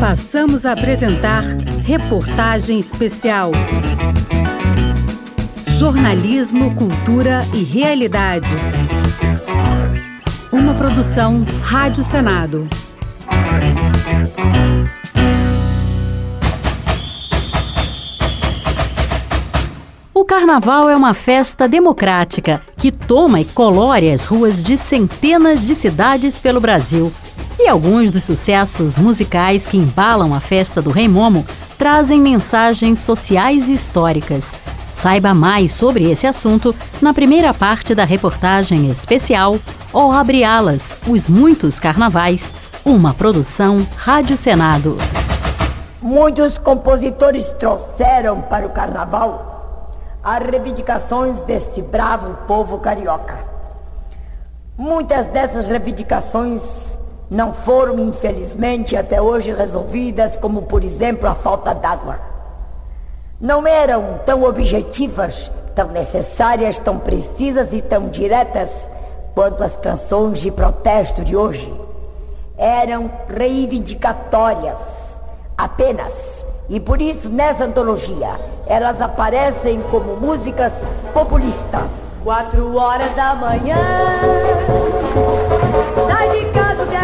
Passamos a apresentar Reportagem Especial. Jornalismo, Cultura e Realidade. Uma produção Rádio Senado. O Carnaval é uma festa democrática que toma e colore as ruas de centenas de cidades pelo Brasil. Alguns dos sucessos musicais que embalam a festa do Rei Momo trazem mensagens sociais e históricas. Saiba mais sobre esse assunto na primeira parte da reportagem especial O Abre Alas, os muitos carnavais, uma produção Rádio Senado. Muitos compositores trouxeram para o carnaval as reivindicações deste bravo povo carioca. Muitas dessas reivindicações não foram, infelizmente, até hoje resolvidas, como, por exemplo, a falta d'água. Não eram tão objetivas, tão necessárias, tão precisas e tão diretas quanto as canções de protesto de hoje. Eram reivindicatórias, apenas e por isso, nessa antologia, elas aparecem como músicas populistas. Quatro horas da manhã,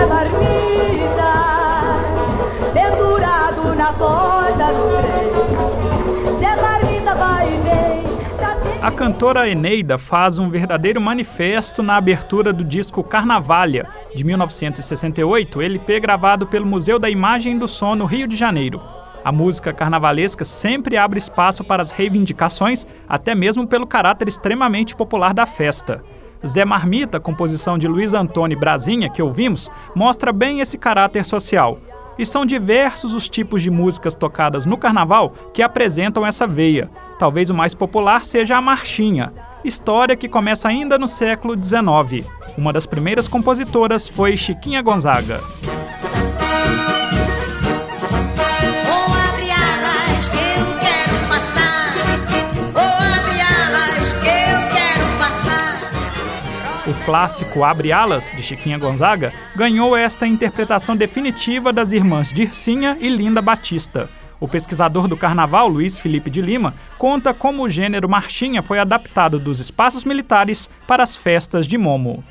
Marmita, pendurado na porta do trem. Zé Marmita vai e vem. A cantora Eneida faz um verdadeiro manifesto na abertura do disco Carnavalha, de 1968, LP gravado pelo Museu da Imagem do Som no Rio de Janeiro. A música carnavalesca sempre abre espaço para as reivindicações, até mesmo pelo caráter extremamente popular da festa. Zé Marmita, composição de Luiz Antônio Brasinha, que ouvimos, mostra bem esse caráter social. E são diversos os tipos de músicas tocadas no carnaval que apresentam essa veia. Talvez o mais popular seja a marchinha, história que começa ainda no século XIX. Uma das primeiras compositoras foi Chiquinha Gonzaga. Clássico Abre Alas, de Chiquinha Gonzaga, ganhou esta interpretação definitiva das irmãs Dircinha e Linda Batista. O pesquisador do carnaval, Luiz Felipe de Lima, conta como o gênero marchinha foi adaptado dos espaços militares para as festas de Momo.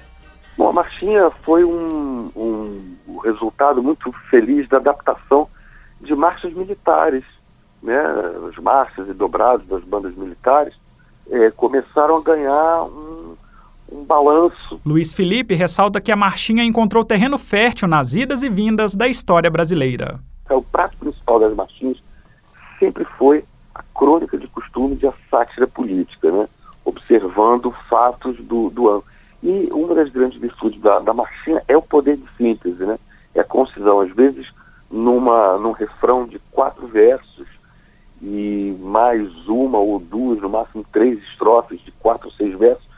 Bom, a marchinha foi um, um, resultado muito feliz da adaptação de marchas militares. Né? As marchas e dobrados das bandas militares é, começaram a ganhar um um balanço. Luiz Felipe ressalta que a marchinha encontrou terreno fértil nas idas e vindas da história brasileira. É, o prato principal das marchinhas sempre foi a crônica de costumes e a sátira política, né? observando fatos do, do ano. E uma das grandes virtudes da, da marchinha é o poder de síntese, né? é a concisão. Às vezes, numa, num refrão de quatro versos e mais uma ou duas, no máximo três estrofes de quatro ou seis versos,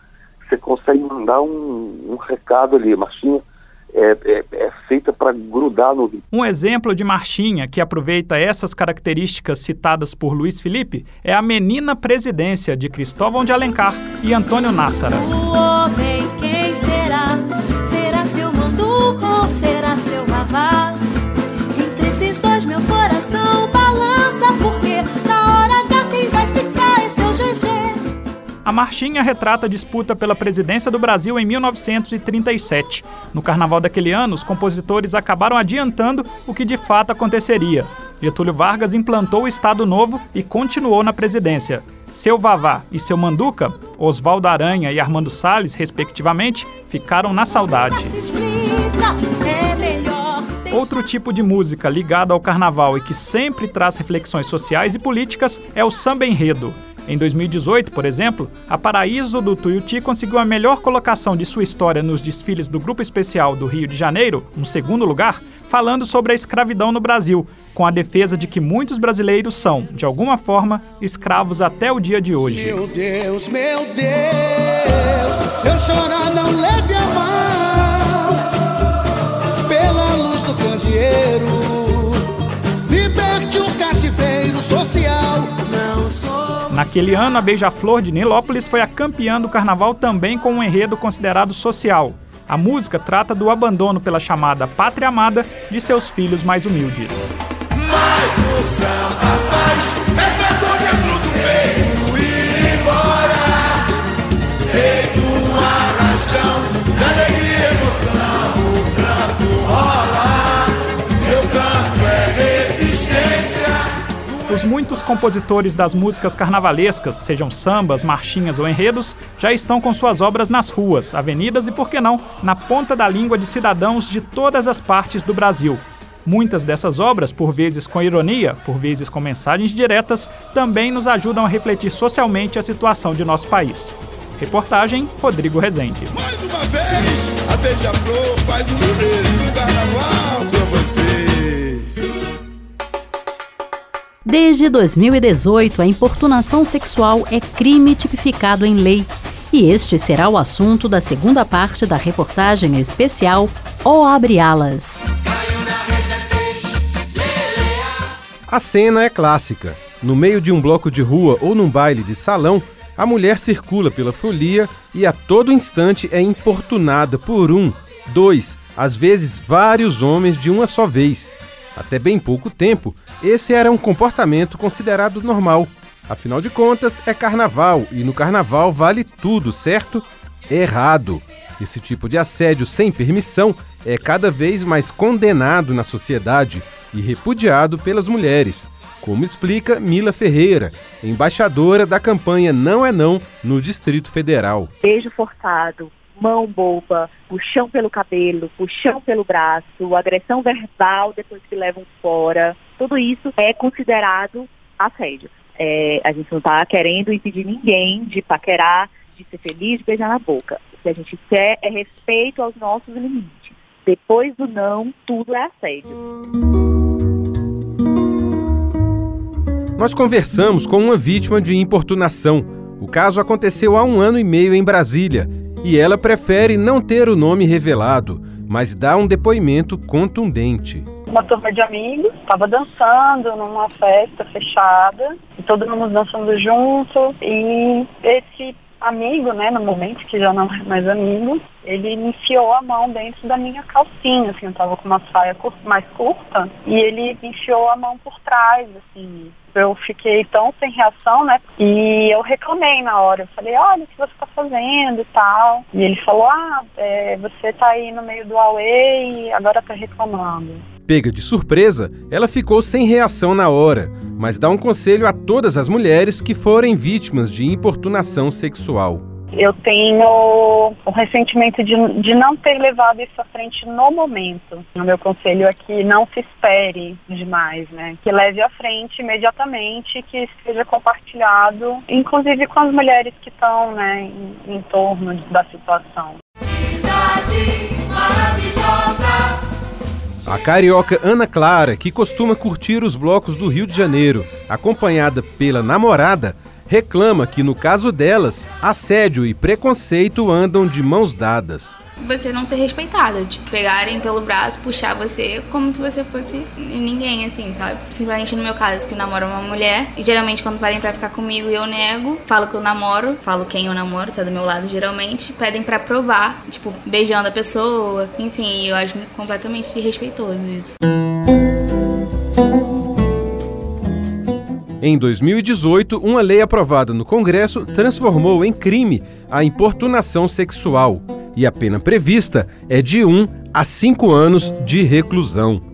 você consegue mandar um, um recado ali, marchinha. É, é, é, feita para grudar no Um exemplo de marchinha que aproveita essas características citadas por Luiz Felipe é a Menina Presidência, de Cristóvão de Alencar e Antônio Nássara. A marchinha retrata a disputa pela presidência do Brasil em 1937. No carnaval daquele ano, os compositores acabaram adiantando o que de fato aconteceria. Getúlio Vargas implantou o Estado Novo e continuou na presidência. Seu Vavá e seu Manduca, Oswaldo Aranha e Armando Salles, respectivamente, ficaram na saudade. Outro tipo de música ligado ao carnaval e que sempre traz reflexões sociais e políticas é o samba enredo. Em 2018, por exemplo, a Paraíso do Tuiuti conseguiu a melhor colocação de sua história nos desfiles do Grupo Especial do Rio de Janeiro, um segundo lugar, falando sobre a escravidão no Brasil, com a defesa de que muitos brasileiros são, de alguma forma, escravos até o dia de hoje. Meu Deus, meu Deus, se eu chorar não leve a mão, Naquele ano, a Beija-Flor de Nilópolis foi a campeã do carnaval também com um enredo considerado social. A música trata do abandono pela chamada pátria amada de seus filhos mais humildes. Os muitos compositores das músicas carnavalescas, sejam sambas, marchinhas ou enredos, já estão com suas obras nas ruas, avenidas e, por que não, na ponta da língua de cidadãos de todas as partes do Brasil. Muitas dessas obras, por vezes com ironia, por vezes com mensagens diretas, também nos ajudam a refletir socialmente a situação de nosso país. Reportagem Rodrigo Rezende. Mais uma vez, a Beija-Flor faz um beijo Desde 2018, a importunação sexual é crime tipificado em lei. E este será o assunto da segunda parte da reportagem especial O Abre Alas. A cena é clássica. No meio de um bloco de rua ou num baile de salão, a mulher circula pela folia e a todo instante é importunada por um, dois, às vezes vários homens de uma só vez. Até bem pouco tempo, esse era um comportamento considerado normal. Afinal de contas, é carnaval e no carnaval vale tudo, certo? Errado. Esse tipo de assédio sem permissão é cada vez mais condenado na sociedade e repudiado pelas mulheres, como explica Mila Ferreira, embaixadora da campanha Não é Não no Distrito Federal. beijo forçado, mão boba, puxão pelo cabelo, puxão pelo braço, agressão verbal depois que levam fora, tudo isso é considerado assédio. É, a gente não está querendo impedir ninguém de paquerar, de ser feliz, de beijar na boca. O que a gente quer é respeito aos nossos limites. Depois do não, tudo é assédio. Nós conversamos com uma vítima de importunação. O caso aconteceu há um ano e meio em Brasília e ela prefere não ter o nome revelado, mas dá um depoimento contundente. uma turma de amigos, estava dançando numa festa fechada, todo mundo dançando junto, e esse amigo, né, no momento que já não é mais amigo, ele enfiou a mão dentro da minha calcinha, assim, eu tava com uma saia mais curta, e ele enfiou a mão por trás, assim, eu fiquei tão sem reação, né? E eu reclamei na hora. Eu falei, olha o que você tá fazendo e tal. E ele falou, ah, é, você tá aí no meio do Huawei e agora tá reclamando. Pega de surpresa, ela ficou sem reação na hora, mas dá um conselho a todas as mulheres que forem vítimas de importunação sexual. Eu tenho o ressentimento de, de não ter levado isso à frente no momento. O meu conselho é que não se espere demais, né? Que leve à frente imediatamente, que seja compartilhado, inclusive com as mulheres que estão, né, em, em torno da situação. A carioca Ana Clara, que costuma curtir os blocos do Rio de Janeiro, acompanhada pela namorada, reclama que no caso delas, assédio e preconceito andam de mãos dadas. Você não ser respeitada, tipo, pegarem pelo braço, puxar você como se você fosse ninguém, assim, sabe? Simplesmente no meu caso, que eu namoro uma mulher, e geralmente quando pedem pra ficar comigo eu nego, falo que eu namoro, falo quem eu namoro, tá do meu lado geralmente, pedem pra provar, tipo, beijando a pessoa, enfim, eu acho completamente desrespeitoso isso. Em 2018, uma lei aprovada no Congresso transformou em crime a importunação sexual e a pena prevista é de 1 a 5 anos de reclusão.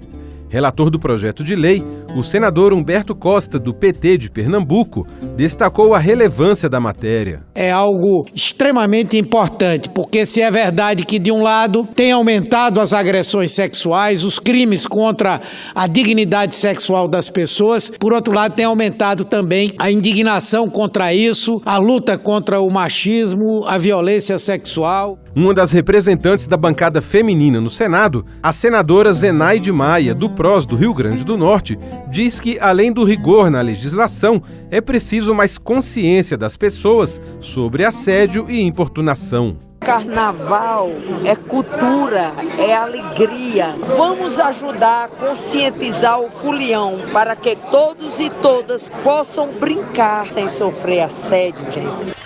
Relator do projeto de lei, o senador Humberto Costa, do PT de Pernambuco, destacou a relevância da matéria. é algo extremamente importante, porque se é verdade que, de um lado, tem aumentado as agressões sexuais, os crimes contra a dignidade sexual das pessoas, por outro lado, tem aumentado também a indignação contra isso, a luta contra o machismo, a violência sexual. Uma das representantes da bancada feminina no Senado, a senadora Zenaide Maia, do PROS do Rio Grande do Norte, diz que, além do rigor na legislação, é preciso mais consciência das pessoas sobre assédio e importunação. Carnaval é cultura, é alegria. Vamos ajudar a conscientizar o culião para que todos e todas possam brincar sem sofrer assédio, gente.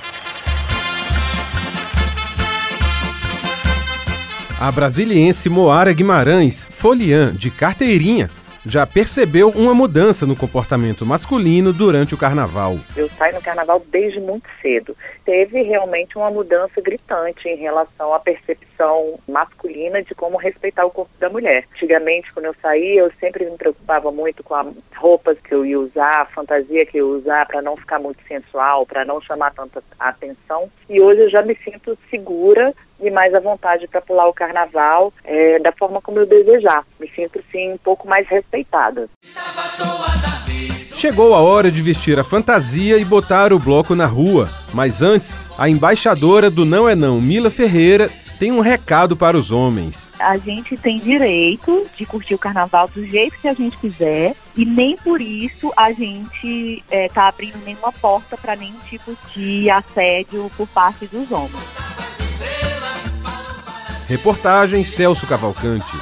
A brasiliense Moara Guimarães, foliã de carteirinha, já percebeu uma mudança no comportamento masculino durante o carnaval. Eu saio no carnaval desde muito cedo. Teve realmente uma mudança gritante em relação à percepção masculina de como respeitar o corpo da mulher. Antigamente, quando eu saía, eu sempre me preocupava muito com as roupas que eu ia usar, a fantasia que eu ia usar para não ficar muito sensual, para não chamar tanta atenção. E hoje eu já me sinto segura e mais à vontade para pular o carnaval é, da forma como eu desejar. Me sinto, sim, um pouco mais respeitada. Chegou a hora de vestir a fantasia e botar o bloco na rua. Mas antes, a embaixadora do Não é Não, Mila Ferreira, tem um recado para os homens. A gente tem direito de curtir o carnaval do jeito que a gente quiser e nem por isso a gente está abrindo nenhuma porta para nenhum tipo de assédio por parte dos homens. Reportagem Celso Cavalcante.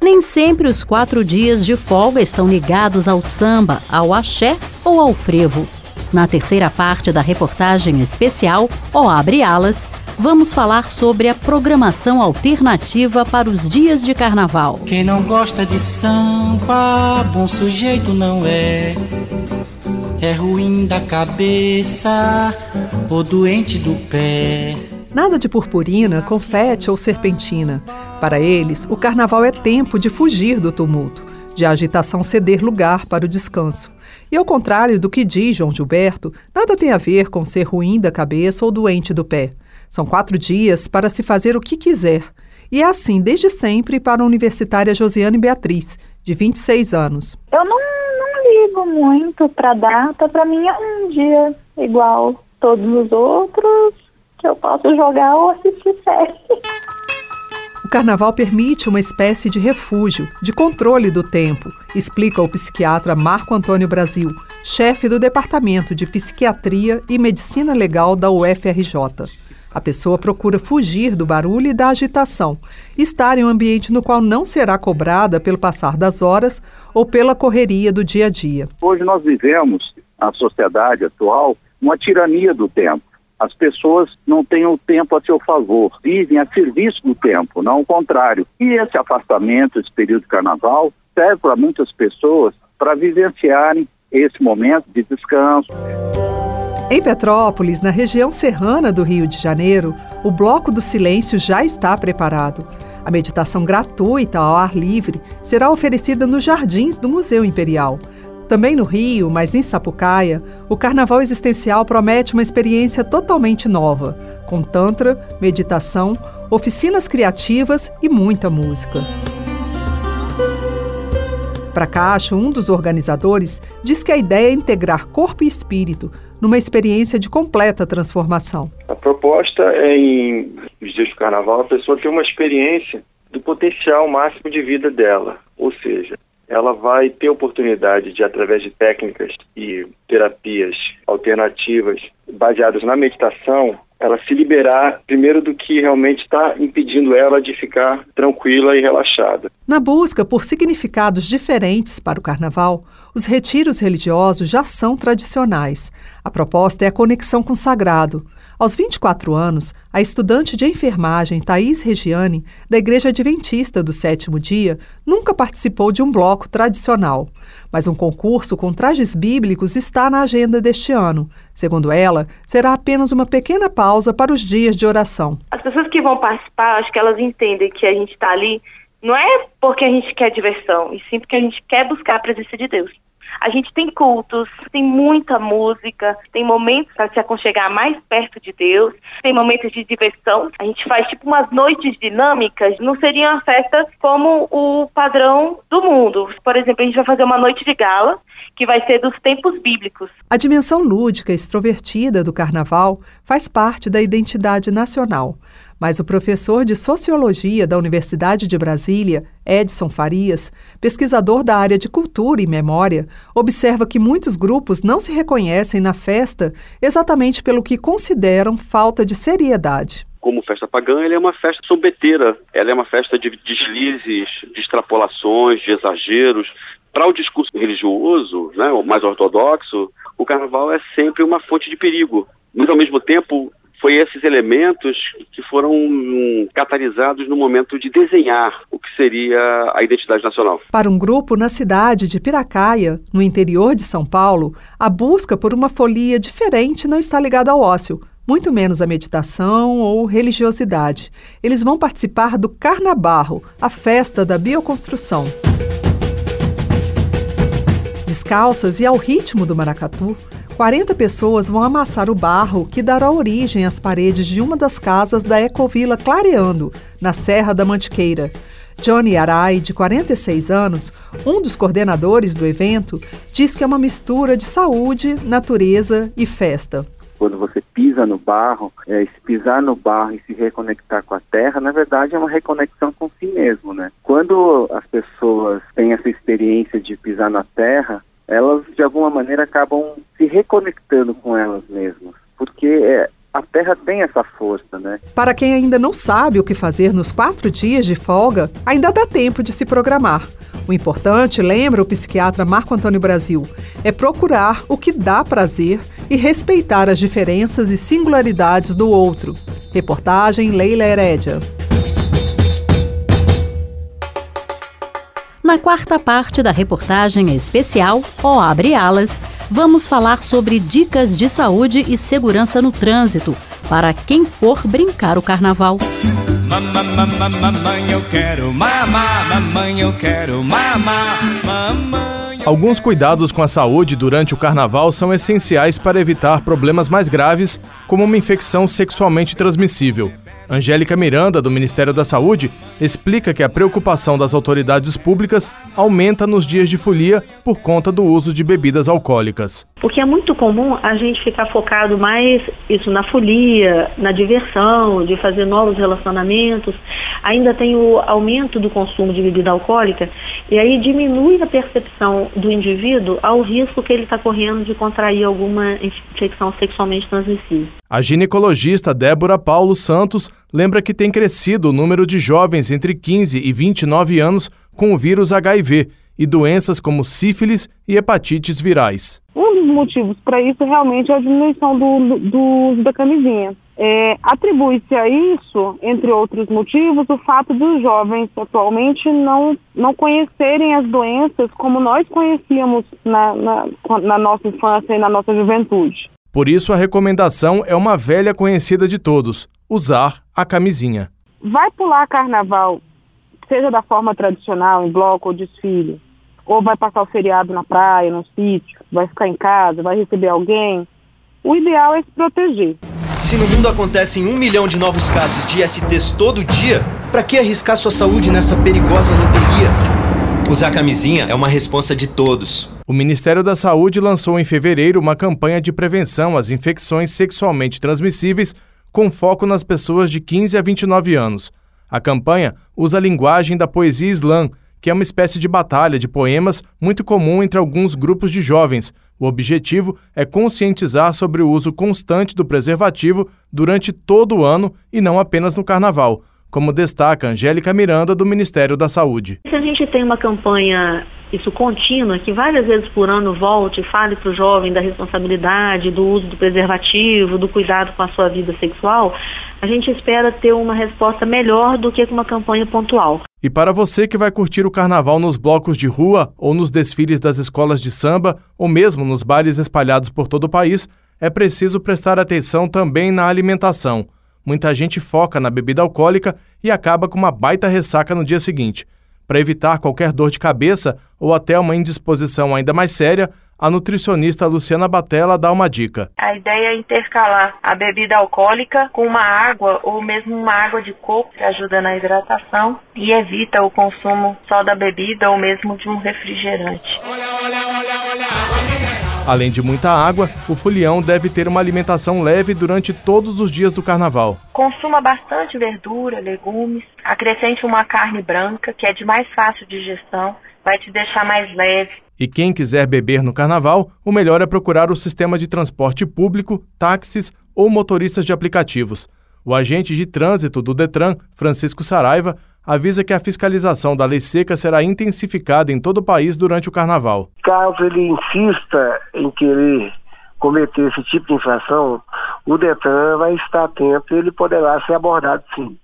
Nem sempre os quatro dias de folga estão ligados ao samba, ao axé ou ao frevo. Na terceira parte da reportagem especial, O Abre Alas, vamos falar sobre a programação alternativa para os dias de carnaval. Quem não gosta de samba, bom sujeito não é. É ruim da cabeça ou doente do pé. Nada de purpurina, confete ou serpentina. Para eles, o carnaval é tempo de fugir do tumulto, de agitação ceder lugar para o descanso. E ao contrário do que diz João Gilberto, nada tem a ver com ser ruim da cabeça ou doente do pé. São quatro dias para se fazer o que quiser. E é assim desde sempre para a universitária Josiane Beatriz, de 26 anos. Eu não, não ligo muito para data, para mim é um dia igual todos os outros, eu posso jogar ou assistir série. O carnaval permite uma espécie de refúgio, de controle do tempo, explica o psiquiatra Marco Antônio Brasil, chefe do Departamento de Psiquiatria e Medicina Legal da UFRJ. A pessoa procura fugir do barulho e da agitação, estar em um ambiente no qual não será cobrada pelo passar das horas ou pela correria do dia a dia. Hoje nós vivemos, a sociedade atual, uma tirania do tempo as pessoas não têm o tempo a seu favor, vivem a serviço do tempo, não o contrário. E esse afastamento, esse período de carnaval, serve para muitas pessoas para vivenciarem esse momento de descanso. Em Petrópolis, na região serrana do Rio de Janeiro, o Bloco do Silêncio já está preparado. A meditação gratuita ao ar livre será oferecida nos jardins do Museu Imperial. Também no Rio, mas em Sapucaia, o carnaval existencial promete uma experiência totalmente nova, com tantra, meditação, oficinas criativas e muita música. Para Cacho, um dos organizadores, diz que a ideia é integrar corpo e espírito numa experiência de completa transformação. A proposta é, em nos dias do carnaval, a pessoa ter uma experiência do potencial máximo de vida dela. Ou seja, ela vai ter oportunidade de, através de técnicas e terapias alternativas baseadas na meditação, ela se liberar primeiro do que realmente está impedindo ela de ficar tranquila e relaxada. Na busca por significados diferentes para o carnaval, os retiros religiosos já são tradicionais. A proposta é a conexão com o sagrado. Aos 24 anos, a estudante de enfermagem Thaís Regiane, da Igreja Adventista do Sétimo Dia, nunca participou de um bloco tradicional. Mas um concurso com trajes bíblicos está na agenda deste ano. Segundo ela, será apenas uma pequena pausa para os dias de oração. As pessoas que vão participar, acho que elas entendem que a gente está ali não é porque a gente quer diversão, e sim porque a gente quer buscar a presença de Deus. A gente tem cultos, tem muita música, tem momentos para se aconchegar mais perto de Deus, tem momentos de diversão. A gente faz tipo umas noites dinâmicas, não seria uma festa como o padrão do mundo. Por exemplo, a gente vai fazer uma noite de gala, que vai ser dos tempos bíblicos. A dimensão lúdica extrovertida do carnaval faz parte da identidade nacional. Mas o professor de Sociologia da Universidade de Brasília, Edson Farias, pesquisador da área de cultura e memória, observa que muitos grupos não se reconhecem na festa exatamente pelo que consideram falta de seriedade como festa pagã, ela é uma festa sombeteira, ela é uma festa de deslizes, de extrapolações, de exageros. Para o discurso religioso, né, o mais ortodoxo, o carnaval é sempre uma fonte de perigo. Mas, ao mesmo tempo, foi esses elementos que foram hum, catalisados no momento de desenhar o que seria a identidade nacional. Para um grupo na cidade de Piracaia, no interior de São Paulo, a busca por uma folia diferente não está ligada ao ócio, muito menos à meditação ou religiosidade. Eles vão participar do Carnabarro, a festa da bioconstrução. Descalças e ao ritmo do maracatu, 40 pessoas vão amassar o barro que dará origem às paredes de uma das casas da Ecovila Clareando, na Serra da Mantiqueira. Johnny Arai, de 46 anos, um dos coordenadores do evento, diz que é uma mistura de saúde, natureza e festa. Quando você pisa no barro, é, se pisar no barro e se reconectar com a terra, na verdade é uma reconexão com si mesmo, né? Quando as pessoas têm essa experiência de pisar na terra, elas de alguma maneira acabam se reconectando com elas mesmas, porque é, a Terra tem essa força, né? Para quem ainda não sabe o que fazer nos quatro dias de folga, ainda dá tempo de se programar. O importante, lembra o psiquiatra Marco Antônio Brasil, é procurar o que dá prazer e respeitar as diferenças e singularidades do outro. Reportagem Leila Herédia. Na quarta parte da reportagem especial, Ó Abre Alas, vamos falar sobre dicas de saúde e segurança no trânsito para quem for brincar o carnaval. Mamãe, eu quero mamar, mamãe, eu quero mamar, mamãe. Alguns cuidados com a saúde durante o carnaval são essenciais para evitar problemas mais graves, como uma infecção sexualmente transmissível. Angélica Miranda, do Ministério da Saúde, explica que a preocupação das autoridades públicas aumenta nos dias de folia por conta do uso de bebidas alcoólicas. Porque é muito comum a gente ficar focado mais isso na folia, na diversão, de fazer novos relacionamentos. Ainda tem o aumento do consumo de bebida alcoólica e aí diminui a percepção do indivíduo ao risco que ele está correndo de contrair alguma infecção sexualmente transmissível. A ginecologista Débora Paulo Santos lembra que tem crescido o número de jovens entre 15 e 29 anos com o vírus HIV e doenças como sífilis e hepatites virais. Um dos motivos para isso realmente é a diminuição do, do uso da camisinha. É, Atribui-se a isso, entre outros motivos, o fato dos jovens atualmente não, não conhecerem as doenças como nós conhecíamos na, na, na nossa infância e na nossa juventude. Por isso, a recomendação é uma velha conhecida de todos: usar a camisinha. Vai pular carnaval, seja da forma tradicional, em bloco ou desfile, ou vai passar o feriado na praia, no sítio, vai ficar em casa, vai receber alguém. O ideal é se proteger. Se no mundo acontecem um milhão de novos casos de STs todo dia, para que arriscar sua saúde nessa perigosa loteria? Usar camisinha é uma responsa de todos. O Ministério da Saúde lançou em fevereiro uma campanha de prevenção às infecções sexualmente transmissíveis com foco nas pessoas de 15 a 29 anos. A campanha usa a linguagem da poesia slam, que é uma espécie de batalha de poemas muito comum entre alguns grupos de jovens. O objetivo é conscientizar sobre o uso constante do preservativo durante todo o ano e não apenas no carnaval como destaca Angélica Miranda, do Ministério da Saúde. Se a gente tem uma campanha isso contínua, que várias vezes por ano volte e fale para o jovem da responsabilidade, do uso do preservativo, do cuidado com a sua vida sexual, a gente espera ter uma resposta melhor do que com uma campanha pontual. E para você que vai curtir o carnaval nos blocos de rua ou nos desfiles das escolas de samba, ou mesmo nos bares espalhados por todo o país, é preciso prestar atenção também na alimentação muita gente foca na bebida alcoólica e acaba com uma baita ressaca no dia seguinte. Para evitar qualquer dor de cabeça ou até uma indisposição ainda mais séria, a nutricionista Luciana Batella dá uma dica. A ideia é intercalar a bebida alcoólica com uma água ou mesmo uma água de coco que ajuda na hidratação e evita o consumo só da bebida ou mesmo de um refrigerante. Além de muita água, o folião deve ter uma alimentação leve durante todos os dias do carnaval. Consuma bastante verdura, legumes, acrescente uma carne branca, que é de mais fácil digestão, vai te deixar mais leve. E quem quiser beber no carnaval, o melhor é procurar o sistema de transporte público, táxis ou motoristas de aplicativos. O agente de trânsito do Detran, Francisco Saraiva, avisa que a fiscalização da lei seca será intensificada em todo o país durante o carnaval. Caso ele insista em querer cometer esse tipo de infração, o Detran vai estar atento e ele poderá ser abordado sim.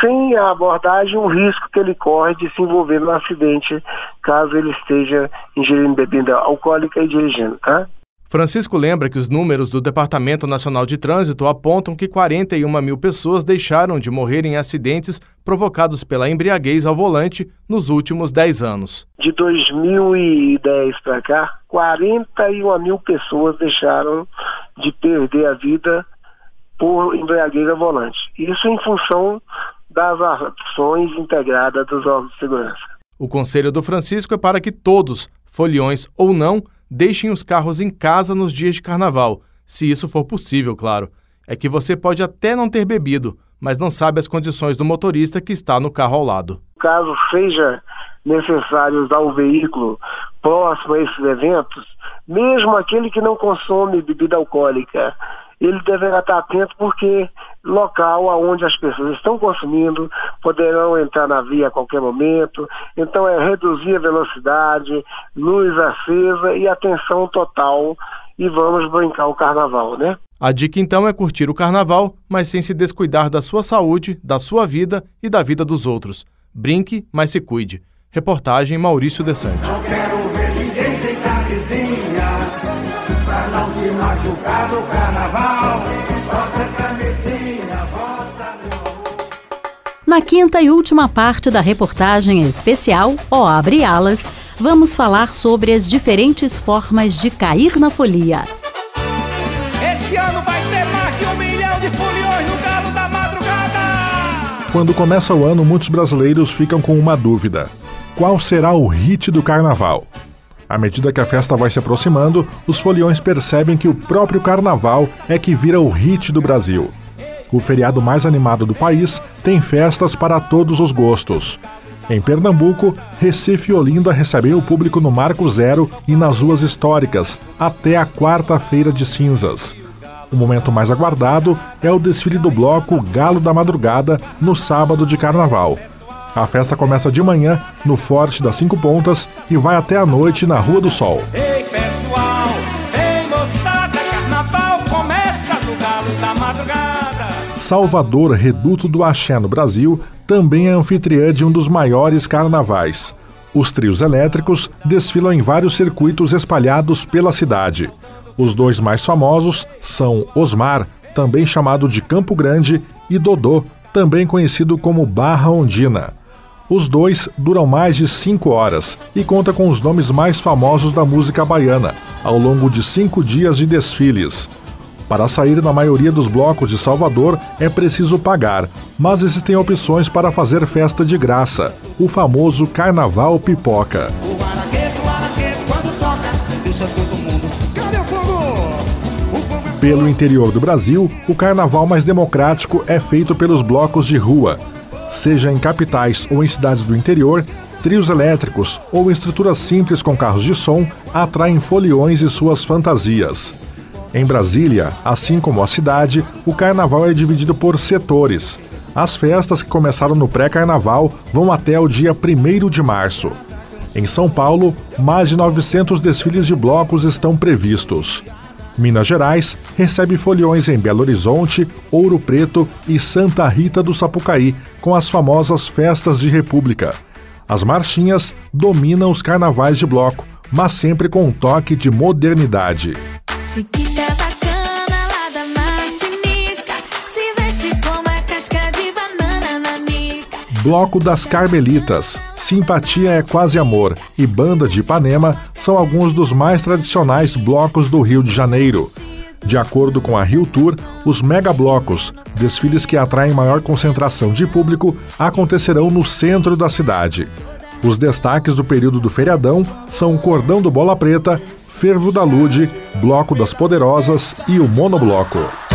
Sem a abordagem, o risco que ele corre de se envolver no acidente caso ele esteja ingerindo bebida alcoólica e dirigindo, tá? Francisco lembra que os números do Departamento Nacional de Trânsito apontam que 41 mil pessoas deixaram de morrer em acidentes provocados pela embriaguez ao volante nos últimos 10 anos. De 2010 para cá, 41 mil pessoas deixaram de perder a vida por embriaguez ao volante. Isso em função das ações integradas dos órgãos de segurança. O conselho do Francisco é para que todos, foliões ou não, deixem os carros em casa nos dias de carnaval, se isso for possível, claro. É que você pode até não ter bebido, mas não sabe as condições do motorista que está no carro ao lado. Caso seja necessário usar o veículo próximo a esses eventos, mesmo aquele que não consome bebida alcoólica, ele deverá estar atento porque local aonde as pessoas estão consumindo poderão entrar na via a qualquer momento. Então é reduzir a velocidade, luz acesa e atenção total e vamos brincar o carnaval, né? A dica então é curtir o carnaval, mas sem se descuidar da sua saúde, da sua vida e da vida dos outros. Brinque, mas se cuide. Reportagem Maurício Desante. Não pra não se machucar no carnaval. Bota camisinha, bota Na quinta e última parte da reportagem especial, Ó Abre Alas, vamos falar sobre as diferentes formas de cair na folia. Esse ano vai ter mais de um milhão de foliões no galo da madrugada. Quando começa o ano, muitos brasileiros ficam com uma dúvida: qual será o hit do carnaval? À medida que a festa vai se aproximando, os foliões percebem que o próprio carnaval é que vira o hit do Brasil. O feriado mais animado do país tem festas para todos os gostos. Em Pernambuco, Recife e Olinda recebem o público no Marco Zero e nas ruas históricas, até a quarta-feira de cinzas. O momento mais aguardado é o desfile do bloco Galo da Madrugada no sábado de carnaval. A festa começa de manhã no Forte das Cinco Pontas e vai até a noite na Rua do Sol. Ei pessoal, ei moçada, carnaval começa no galo da madrugada. Salvador, reduto do axé no Brasil, também é anfitriã de um dos maiores carnavais. Os trios elétricos desfilam em vários circuitos espalhados pela cidade. Os dois mais famosos são Osmar, também chamado de Campo Grande, e Dodô, também conhecido como Barra Ondina. Os dois duram mais de cinco horas e conta com os nomes mais famosos da música baiana, ao longo de cinco dias de desfiles. Para sair na maioria dos blocos de Salvador é preciso pagar, mas existem opções para fazer festa de graça, o famoso Carnaval Pipoca. Fogo? Pelo interior do Brasil, o carnaval mais democrático é feito pelos blocos de rua. Seja em capitais ou em cidades do interior, trios elétricos ou estruturas simples com carros de som atraem foliões e suas fantasias. Em Brasília, assim como a cidade, o carnaval é dividido por setores. As festas que começaram no pré-carnaval vão até o dia 1 de março. Em São Paulo, mais de 900 desfiles de blocos estão previstos. Minas Gerais recebe foliões em Belo Horizonte, Ouro Preto e Santa Rita do Sapucaí, com as famosas festas de República. As marchinhas dominam os carnavais de bloco, mas sempre com um toque de modernidade. Banana nanica Bloco das Carmelitas, Simpatia é Quase Amor e Banda de Ipanema são alguns dos mais tradicionais blocos do Rio de Janeiro. De acordo com a Rio Tour, os megablocos, desfiles que atraem maior concentração de público, acontecerão no centro da cidade. Os destaques do período do feriadão são o Cordão do Bola Preta, Fervo da Lude, Bloco das Poderosas e o Monobloco.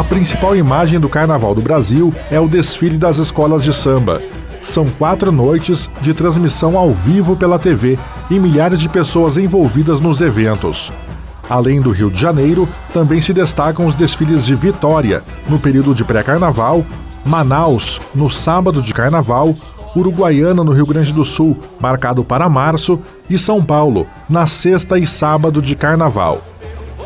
A principal imagem do Carnaval do Brasil é o desfile das escolas de samba. São quatro noites de transmissão ao vivo pela TV e milhares de pessoas envolvidas nos eventos. Além do Rio de Janeiro, também se destacam os desfiles de Vitória, no período de pré-carnaval, Manaus, no sábado de carnaval, Uruguaiana, no Rio Grande do Sul, marcado para março, e São Paulo, na sexta e sábado de carnaval.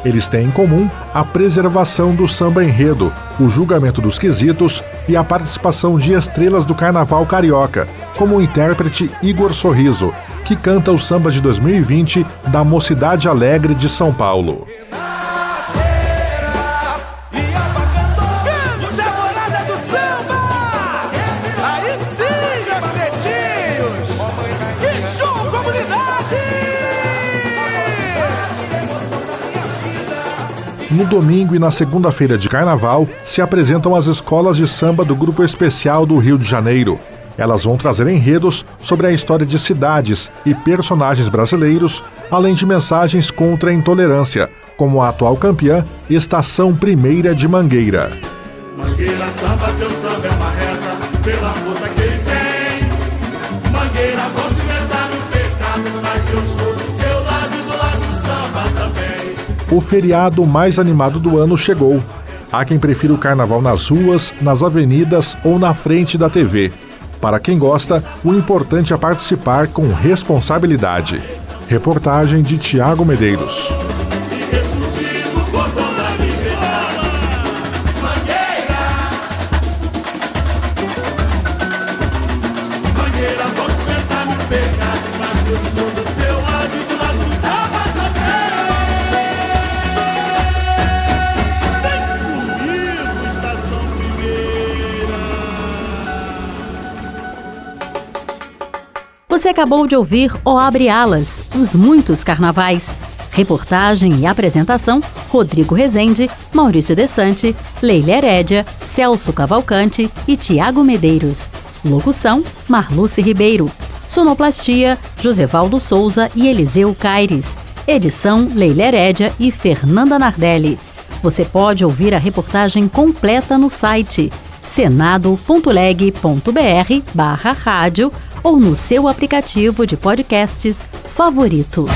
Eles têm em comum a preservação do samba enredo, o julgamento dos quesitos e a participação de estrelas do carnaval carioca, como o intérprete Igor Sorriso, que canta o samba de 2020 da Mocidade Alegre de São Paulo. No domingo e na segunda-feira de carnaval se apresentam as escolas de samba do Grupo Especial do Rio de Janeiro. Elas vão trazer enredos sobre a história de cidades e personagens brasileiros, além de mensagens contra a intolerância, como a atual campeã Estação Primeira de Mangueira. Mangueira samba, O feriado mais animado do ano chegou. Há quem prefira o carnaval nas ruas, nas avenidas ou na frente da TV. Para quem gosta, o importante é participar com responsabilidade. Reportagem de Tiago Medeiros. Acabou de ouvir O Abre Alas, os muitos carnavais. Reportagem e apresentação: Rodrigo Rezende, Maurício Desante, Leila Herédia, Celso Cavalcante e Tiago Medeiros. Locução: Marluce Ribeiro. Sonoplastia: Josevaldo Souza e Eliseu Caires. Edição: Leila Herédia e Fernanda Nardelli. Você pode ouvir a reportagem completa no site senado.leg.br barra rádio ou no seu aplicativo de podcasts favorito.